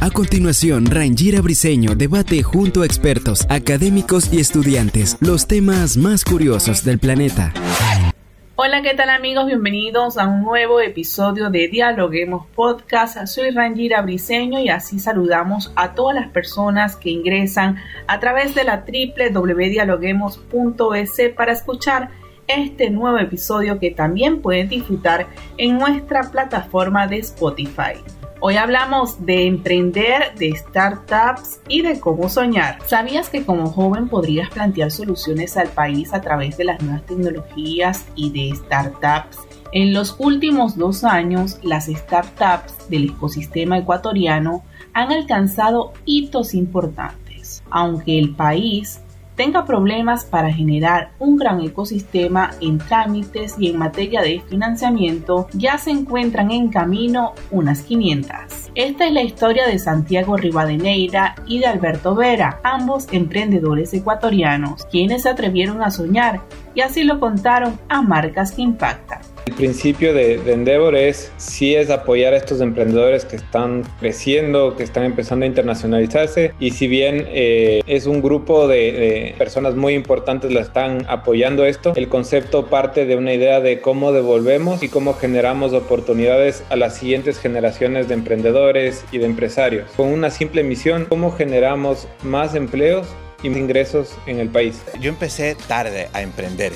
A continuación, Rangira Briseño debate junto a expertos, académicos y estudiantes los temas más curiosos del planeta. Hola, ¿qué tal amigos? Bienvenidos a un nuevo episodio de Dialoguemos Podcast. Soy Rangira Briseño y así saludamos a todas las personas que ingresan a través de la www.dialoguemos.es para escuchar este nuevo episodio que también pueden disfrutar en nuestra plataforma de Spotify. Hoy hablamos de emprender, de startups y de cómo soñar. ¿Sabías que como joven podrías plantear soluciones al país a través de las nuevas tecnologías y de startups? En los últimos dos años, las startups del ecosistema ecuatoriano han alcanzado hitos importantes. Aunque el país tenga problemas para generar un gran ecosistema en trámites y en materia de financiamiento, ya se encuentran en camino unas 500. Esta es la historia de Santiago Rivadeneira y de Alberto Vera, ambos emprendedores ecuatorianos, quienes se atrevieron a soñar y así lo contaron a marcas que impactan. El principio de, Endeavor es sí es apoyar a estos emprendedores que están creciendo, que están empezando a internacionalizarse y si bien eh, es un grupo de, personas muy importantes la están apoyando esto, el concepto parte de una idea de cómo devolvemos y cómo generamos oportunidades a las siguientes generaciones de emprendedores y de empresarios. Con una simple misión, cómo generamos más empleos y ingresos en el país. Yo empecé tarde a emprender.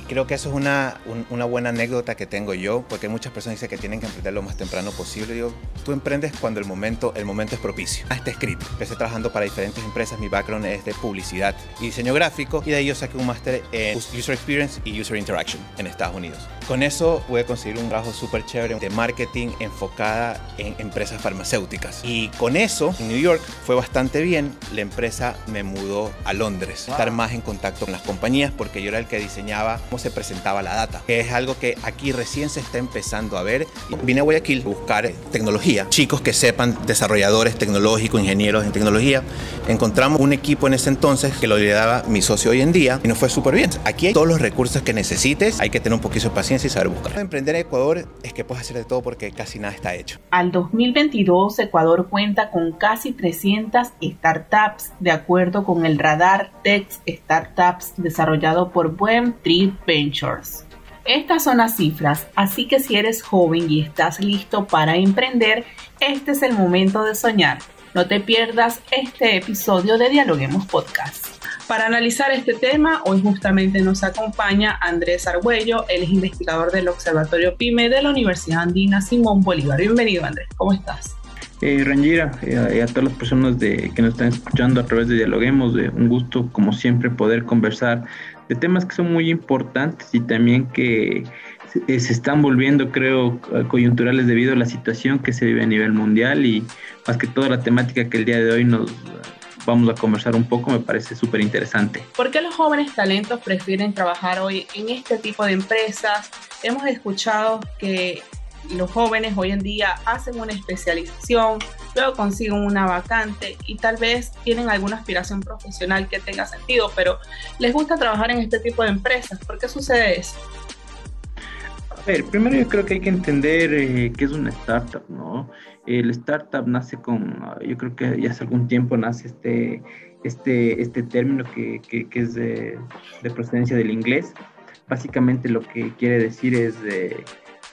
Creo que eso es una, una, buena anécdota que tengo yo, porque muchas personas dicen que tienen que emprender lo más temprano posible. Yo, tú emprendes cuando el momento, el momento es propicio. Ah, está escrito. Empecé trabajando para diferentes empresas. Mi background es de publicidad y diseño gráfico. Y de ahí yo saqué un máster en User Experience y User Interaction en Estados Unidos. Con eso pude conseguir un trabajo súper chévere de marketing enfocada en empresas farmacéuticas. Y con eso, en New York fue bastante bien. La empresa me mudó a Londres. Estar más en contacto con las compañías porque yo era el que diseñaba cómo se presentaba la data, que es algo que aquí recién se está empezando a ver. Vine a Guayaquil a buscar tecnología, chicos que sepan, desarrolladores tecnológicos, ingenieros en tecnología. Encontramos un equipo en ese entonces que lo lideraba mi socio hoy en día y nos fue súper bien. Aquí hay todos los recursos que necesites, hay que tener un poquito de paciencia y saber buscar. Emprender en Ecuador es que puedes hacer de todo porque casi nada está hecho. Al 2022, Ecuador cuenta con casi 300 startups, de acuerdo con el radar Tech Startups desarrollado por Buen Ventures. Estas son las cifras, así que si eres joven y estás listo para emprender, este es el momento de soñar. No te pierdas este episodio de Dialoguemos Podcast. Para analizar este tema, hoy justamente nos acompaña Andrés Argüello, él es investigador del Observatorio PYME de la Universidad Andina Simón Bolívar. Bienvenido Andrés, ¿cómo estás? Eh, Rangira, eh, y a todas las personas de, que nos están escuchando a través de Dialoguemos, de un gusto como siempre poder conversar de temas que son muy importantes y también que se, están volviendo, creo, coyunturales debido a la situación que se vive a nivel mundial y más que toda la temática que el día de hoy nos vamos a conversar un poco me parece súper interesante. ¿Por qué los jóvenes talentos prefieren trabajar hoy en este tipo de empresas? Hemos escuchado que los jóvenes hoy en día hacen una especialización, luego consiguen una vacante y tal vez tienen alguna aspiración profesional que tenga sentido, pero les gusta trabajar en este tipo de empresas. ¿Por qué sucede eso? A ver, primero yo creo que hay que entender eh, qué es una startup, ¿no? El startup nace con, yo creo que ya hace algún tiempo nace este, este, este término que, que, es de, de, procedencia del inglés. Básicamente lo que quiere decir es...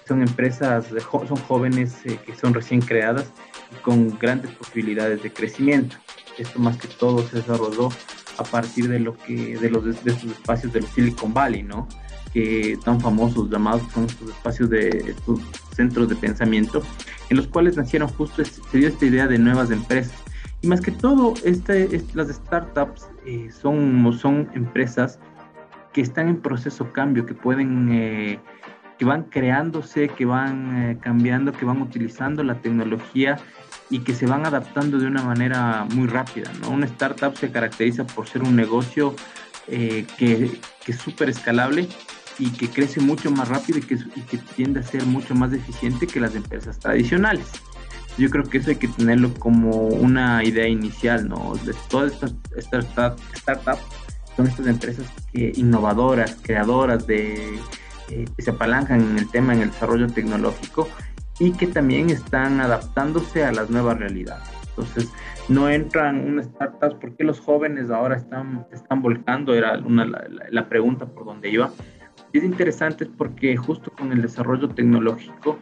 son empresas, son jóvenes eh, que son recién creadas y con grandes posibilidades de crecimiento. Esto más que todo se desarrolló a partir de lo que de los de estos espacios del Silicon Valley, ¿no? Que tan famosos llamados son estos espacios de estos centros de pensamiento en los cuales nacieron justo se dio esta idea de nuevas empresas. Y más que todo, este, las startups eh, son, son empresas que están en proceso cambio, que pueden eh, que van creándose, que van eh, cambiando, que van utilizando la tecnología y que se van adaptando de una manera muy rápida. ¿no? Una startup se caracteriza por ser un negocio eh, que, que, es súper escalable y que crece mucho más rápido y que, y que, tiende a ser mucho más eficiente que las empresas tradicionales. Yo creo que eso hay que tenerlo como una idea inicial, ¿no? De todas estas startups startup son estas empresas que, innovadoras, creadoras de que se apalancan en el tema, en el desarrollo tecnológico y que también están adaptándose a las nuevas realidades. Entonces, no entran unas startups, ¿por qué los jóvenes ahora están, están volcando? Era una, la, pregunta por donde iba. Es interesante porque justo con el desarrollo tecnológico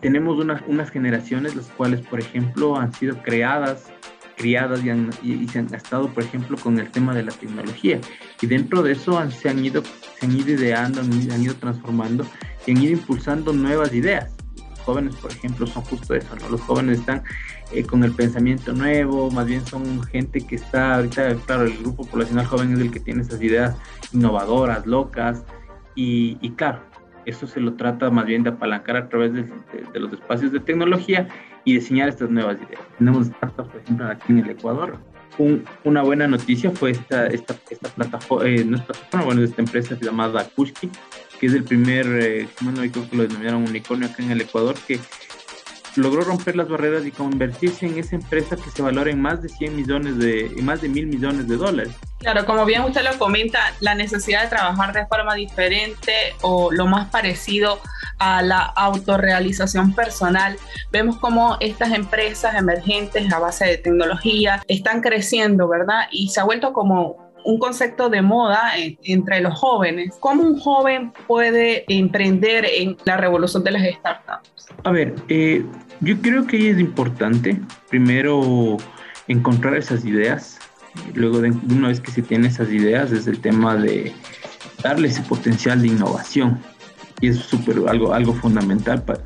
tenemos unas generaciones las cuales, por ejemplo, han sido creadas criadas y, han, y, se han estado, por ejemplo, con el tema de la tecnología. Y dentro de eso han, se, han ido, se han ido ideando, han, han ido transformando y han ido impulsando nuevas ideas. Los jóvenes, por ejemplo, son justo eso, ¿no? Los jóvenes están eh, con el pensamiento nuevo, más bien son gente que está, ahorita, claro, el grupo poblacional joven es el que tiene esas ideas innovadoras, locas, y, y claro, eso se lo trata más bien de apalancar a través de, de, los espacios de tecnología y diseñar estas nuevas ideas. Tenemos startups, por ejemplo, aquí en el Ecuador. una buena noticia fue esta, esta, esta plataforma, eh, no es plataforma, bueno, esta empresa llamada Kushki, que es el primer, eh, bueno, creo que lo denominaron unicornio acá en el Ecuador, que logró romper las barreras y convertirse en esa empresa que se valora en más de 100 millones de, más de mil millones de dólares. Claro, como bien usted lo comenta, la necesidad de trabajar de forma diferente o lo más parecido a la autorrealización personal. Vemos cómo estas empresas emergentes a base de tecnología están creciendo, ¿verdad? Y se ha vuelto como un concepto de moda entre los jóvenes. ¿Cómo un joven puede emprender en la revolución de las startups? A ver, eh, yo creo que es importante primero encontrar esas ideas. Luego, de una vez que se tienen esas ideas, es el tema de darle ese potencial de innovación. Y es súper algo, algo fundamental para,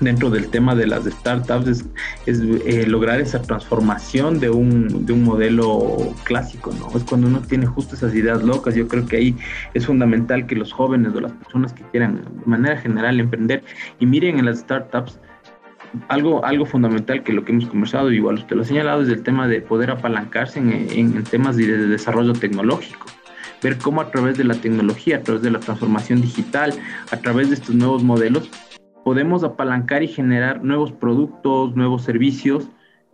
dentro del tema de las startups es, eh, lograr esa transformación de un, de un modelo clásico, ¿no? Es cuando uno tiene justo esas ideas locas. Yo creo que ahí es fundamental que los jóvenes o las personas que quieran de manera general emprender y miren en las startups algo, algo fundamental que lo que hemos conversado, igual usted lo ha señalado, es el tema de poder apalancarse en, en temas de desarrollo tecnológico. Ver cómo a través de la tecnología, a través de la transformación digital, a través de estos nuevos modelos, podemos apalancar y generar nuevos productos, nuevos servicios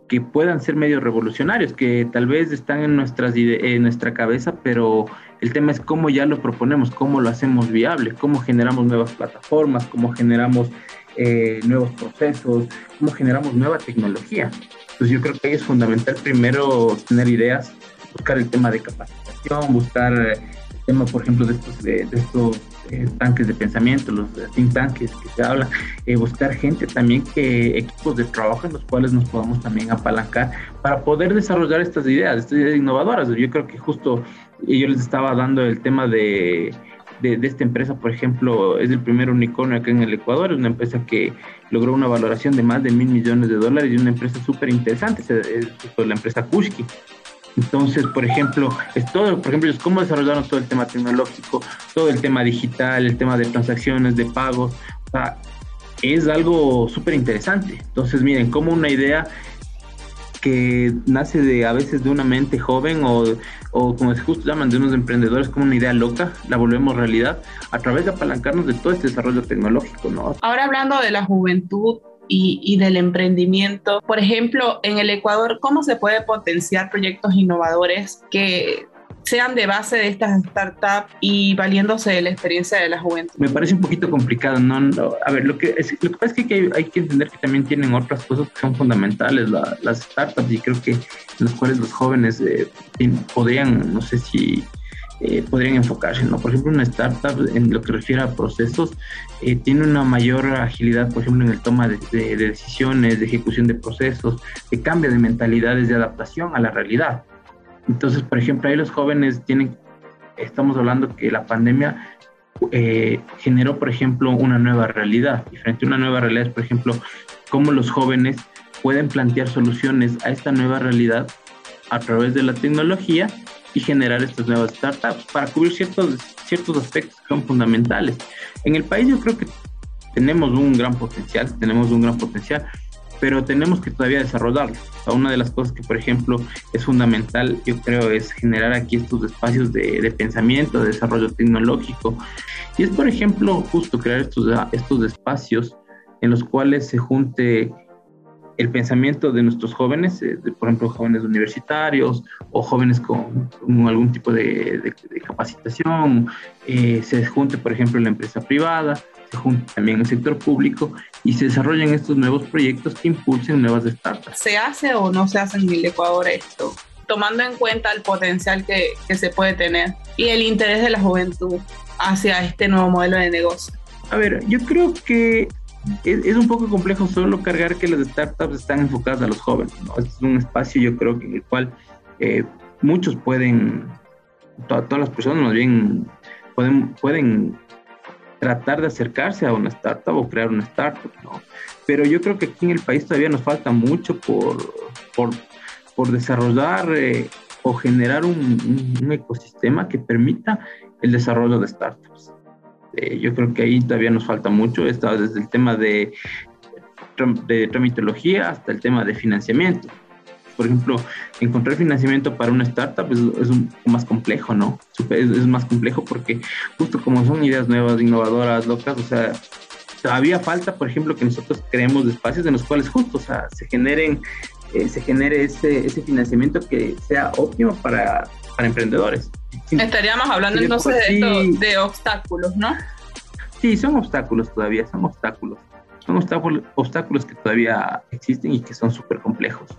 que puedan ser medio revolucionarios, que tal vez están en, nuestras en nuestra cabeza, pero el tema es cómo ya lo proponemos, cómo lo hacemos viable, cómo generamos nuevas plataformas, cómo generamos eh, nuevos procesos, cómo generamos nueva tecnología. Entonces yo creo que es fundamental primero tener ideas, buscar el tema de capacitación, buscar el tema, por ejemplo, de estos, de estos eh, tanques de pensamiento, los think tanques que se habla, eh, buscar gente también que equipos de trabajo en los cuales nos podamos también apalancar para poder desarrollar estas ideas, estas ideas innovadoras. Yo creo que justo yo les estaba dando el tema de, de, esta empresa, por ejemplo, es el primer unicornio acá en el Ecuador, es una empresa que logró una valoración de más de mil millones de dólares y una empresa súper interesante, es, la empresa Kushki. Entonces, por ejemplo, es todo, por ejemplo, es cómo desarrollaron todo el tema tecnológico, todo el tema digital, el tema de transacciones, de pagos, es algo súper interesante. Entonces, miren, como una idea que nace de a veces de una mente joven o, o como justo llaman de unos emprendedores como una idea loca, la volvemos realidad a través de apalancarnos de todo este desarrollo tecnológico, ¿no? Ahora hablando de la juventud, y, del emprendimiento. Por ejemplo, en el Ecuador, ¿cómo se puede potenciar proyectos innovadores que sean de base de estas startups y valiéndose de la experiencia de la juventud? Me parece un poquito complicado, ¿no? a ver, lo que, pasa es que hay, que entender que también tienen otras cosas que son fundamentales, las startups, y creo que en las cuales los jóvenes eh, podrían, no sé si eh, podrían enfocarse, ¿no? Por ejemplo, una startup en lo que refiere a procesos eh, tiene una mayor agilidad, por ejemplo, en el toma de, decisiones, de ejecución de procesos, de cambio de mentalidades, de adaptación a la realidad. Entonces, por ejemplo, ahí los jóvenes tienen, estamos hablando que la pandemia eh, generó, por ejemplo, una nueva realidad. Y frente a una nueva realidad es, por ejemplo, cómo los jóvenes pueden plantear soluciones a esta nueva realidad a través de la tecnología y generar estas nuevas startups para cubrir ciertos, ciertos aspectos que son fundamentales. En el país yo creo que tenemos un gran potencial, tenemos un gran potencial, pero tenemos que todavía desarrollarlo. una de las cosas que, por ejemplo, es fundamental, yo creo, es generar aquí estos espacios de, de pensamiento, de desarrollo tecnológico. Y es, por ejemplo, justo crear estos, estos espacios en los cuales se junte el pensamiento de nuestros jóvenes, eh, por ejemplo, jóvenes universitarios o jóvenes con, algún tipo de, capacitación, eh, se junte, por ejemplo, la empresa privada, se junte también el sector público y se desarrollen estos nuevos proyectos que impulsen nuevas startups. ¿Se hace o no se hace en el Ecuador esto? Tomando en cuenta el potencial que, que se puede tener y el interés de la juventud hacia este nuevo modelo de negocio. A ver, yo creo que es, un poco complejo solo cargar que las startups están enfocadas a los jóvenes. Es un espacio, yo creo, en el cual eh, muchos pueden, todas las personas más bien pueden, pueden tratar de acercarse a una startup o crear una startup, ¿no? Pero yo creo que aquí en el país todavía nos falta mucho por, por, por desarrollar eh, o generar un, un, ecosistema que permita el desarrollo de startups. Eh, yo creo que ahí todavía nos falta mucho, está desde el tema de, de tramitología hasta el tema de financiamiento. Por ejemplo, encontrar financiamiento para una startup es, es un más complejo, ¿no? Es, es, más complejo porque justo como son ideas nuevas, innovadoras, locas, o sea, todavía falta, por ejemplo, que nosotros creemos espacios en los cuales justo, o sea, se generen, eh, se genere ese, ese financiamiento que sea óptimo para, para emprendedores. Estaríamos hablando entonces de, de, obstáculos, ¿no? Sí, son obstáculos todavía, son obstáculos. Son obstáculos, obstáculos que todavía existen y que son súper complejos.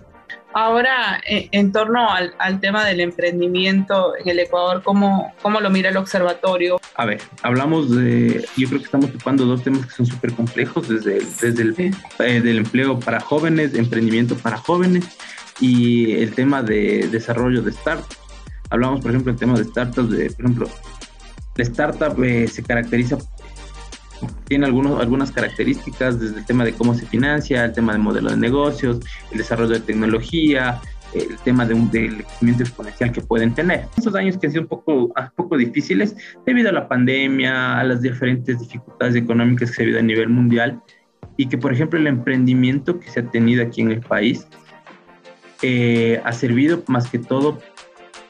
Ahora, eh, en torno al, al, tema del emprendimiento en el Ecuador, ¿cómo, ¿cómo, lo mira el observatorio? A ver, hablamos de, yo creo que estamos tocando dos temas que son súper complejos, desde el, desde el eh, del empleo para jóvenes, emprendimiento para jóvenes y el tema de desarrollo de startups hablamos, por ejemplo, del tema de startups, de, por ejemplo, la startup eh, se caracteriza, tiene algunos, algunas características desde el tema de cómo se financia, el tema de modelo de negocios, el desarrollo de tecnología, el tema de un, del crecimiento exponencial que pueden tener. Esos años que han sido un poco, un poco difíciles debido a la pandemia, a las diferentes dificultades económicas que se ha habido a nivel mundial y que, por ejemplo, el emprendimiento que se ha tenido aquí en el país eh, ha servido más que todo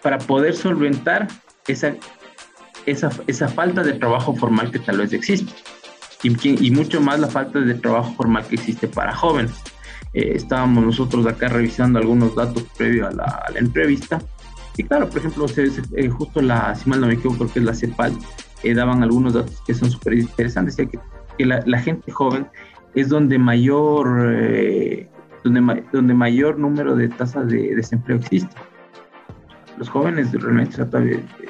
para poder solventar esa, esa, esa falta de trabajo formal que tal vez existe. Y, mucho más la falta de trabajo formal que existe para jóvenes. Eh, estábamos nosotros acá revisando algunos datos previo a la, entrevista. Y claro, por ejemplo, eh, justo la, si mal no me equivoco, creo que es la CEPAL, eh, daban algunos datos que son súper interesantes. Decía que, la, gente joven es donde mayor, donde, donde mayor número de tasas de desempleo existe los jóvenes realmente,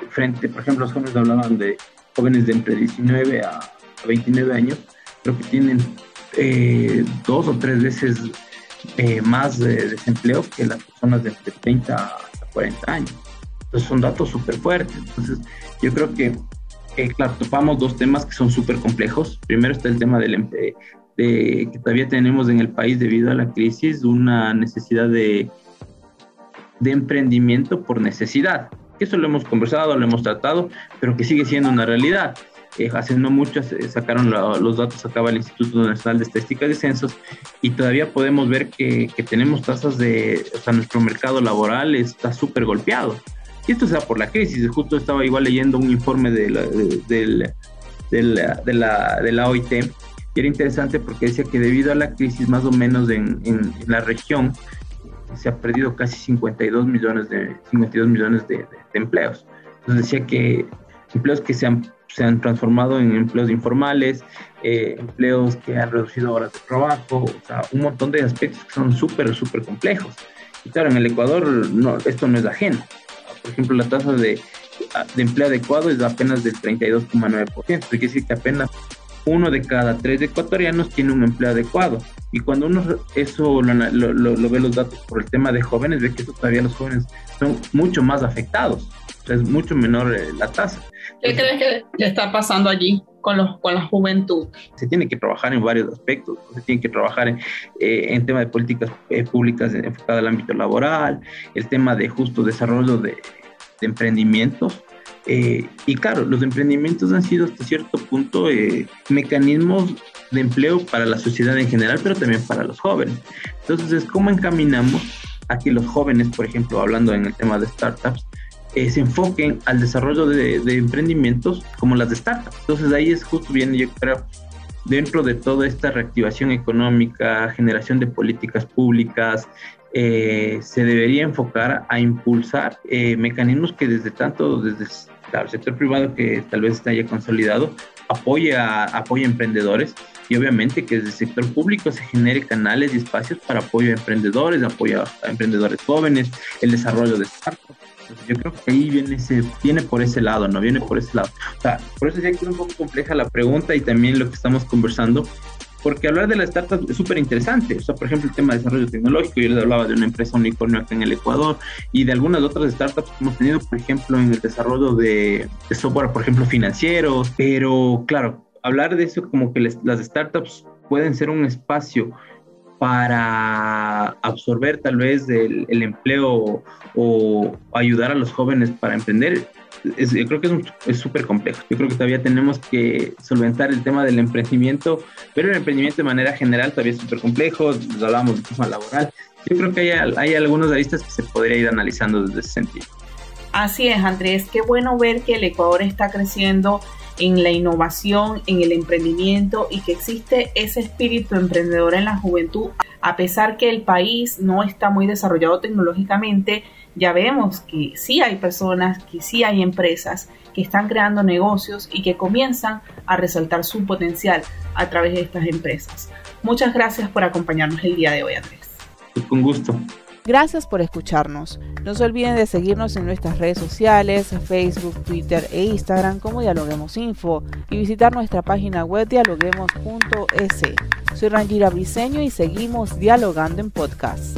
frente, por ejemplo, los jóvenes hablaban de jóvenes de entre 19 a 29 años, creo que tienen eh, dos o tres veces eh, más de desempleo que las personas de entre 30 a 40 años. Entonces son datos súper fuertes. Entonces yo creo que, claro, topamos dos temas que son súper complejos. Primero está el tema del empleo, de, que todavía tenemos en el país debido a la crisis una necesidad de de emprendimiento por necesidad. Eso lo hemos conversado, lo hemos tratado, pero que sigue siendo una realidad. Eh, hace no mucho sacaron los datos, acaba el Instituto Nacional de Estadística de Censos, y todavía podemos ver que, tenemos tasas de, o sea, nuestro mercado laboral está súper golpeado. Y esto sea por la crisis. Justo estaba igual leyendo un informe de la, de, de la, de la OIT, y era interesante porque decía que debido a la crisis, más o menos en, en la región, se ha perdido casi 52 millones de, 52 millones de, empleos. Entonces decía que empleos que se han, se han transformado en empleos informales, eh, empleos que han reducido horas de trabajo, o sea, un montón de aspectos que son súper, súper complejos. Y claro, en el Ecuador no, esto no es ajeno. Por ejemplo, la tasa de, de empleo adecuado es apenas del 32,9%. Quiere decir que apenas uno de cada tres ecuatorianos tiene un empleo adecuado. Y cuando uno eso lo, ve los datos por el tema de jóvenes, ve que todavía los jóvenes son mucho más afectados. es mucho menor eh, la tasa. ¿Qué crees que está pasando allí con, los, con la juventud? Se tiene que trabajar en varios aspectos. Se tiene que trabajar en, eh, en tema de políticas eh, públicas enfocadas al ámbito laboral, el tema de justo desarrollo de emprendimientos. Eh, y claro, los emprendimientos han sido hasta cierto punto eh, mecanismos de empleo para la sociedad en general, pero también para los jóvenes. Entonces, ¿cómo encaminamos a que los jóvenes, por ejemplo, hablando en el tema de startups, eh, se enfoquen al desarrollo de, emprendimientos como las de startups? Entonces, ahí es justo bien, yo creo, dentro de toda esta reactivación económica, generación de políticas públicas, eh, se debería enfocar a impulsar eh, mecanismos que desde tanto, desde el sector privado que tal vez esté ya consolidado, apoye a, apoye emprendedores y obviamente que desde el sector público se genere canales y espacios para apoyo a emprendedores, apoyo a emprendedores jóvenes, el desarrollo de startups. Yo creo que ahí viene, ese, viene por ese lado, ¿no? Viene por ese lado. O sea, por eso ya que es un poco compleja la pregunta y también lo que estamos conversando, porque hablar de la startup es súper interesante. O sea, por ejemplo, el tema de desarrollo tecnológico, yo les hablaba de una empresa unicornio acá en el Ecuador y de algunas otras startups que hemos tenido, por ejemplo, en el desarrollo de, software, por ejemplo, financiero. Pero claro, hablar de eso como que las startups pueden ser un espacio para absorber tal vez el, el empleo o ayudar a los jóvenes para emprender, yo creo que es súper complejo. Yo creo que todavía tenemos que solventar el tema del emprendimiento, pero el emprendimiento de manera general todavía es súper complejo. Hablábamos de tema laboral. Yo creo que hay, hay algunos aristas que se podría ir analizando desde ese sentido. Así es, Andrés. Qué bueno ver que el Ecuador está creciendo en la innovación, en el emprendimiento y que existe ese espíritu emprendedor en la juventud. A pesar que el país no está muy desarrollado tecnológicamente, ya vemos que sí hay personas, que sí hay empresas que están creando negocios y que comienzan a resaltar su potencial a través de estas empresas. Muchas gracias por acompañarnos el día de hoy, Andrés. Con gusto. Gracias por escucharnos. No se olviden de seguirnos en nuestras redes sociales, Facebook, Twitter e Instagram como Dialoguemos Info y visitar nuestra página web dialoguemos.es. Soy Rangira Briseño y seguimos dialogando en podcast.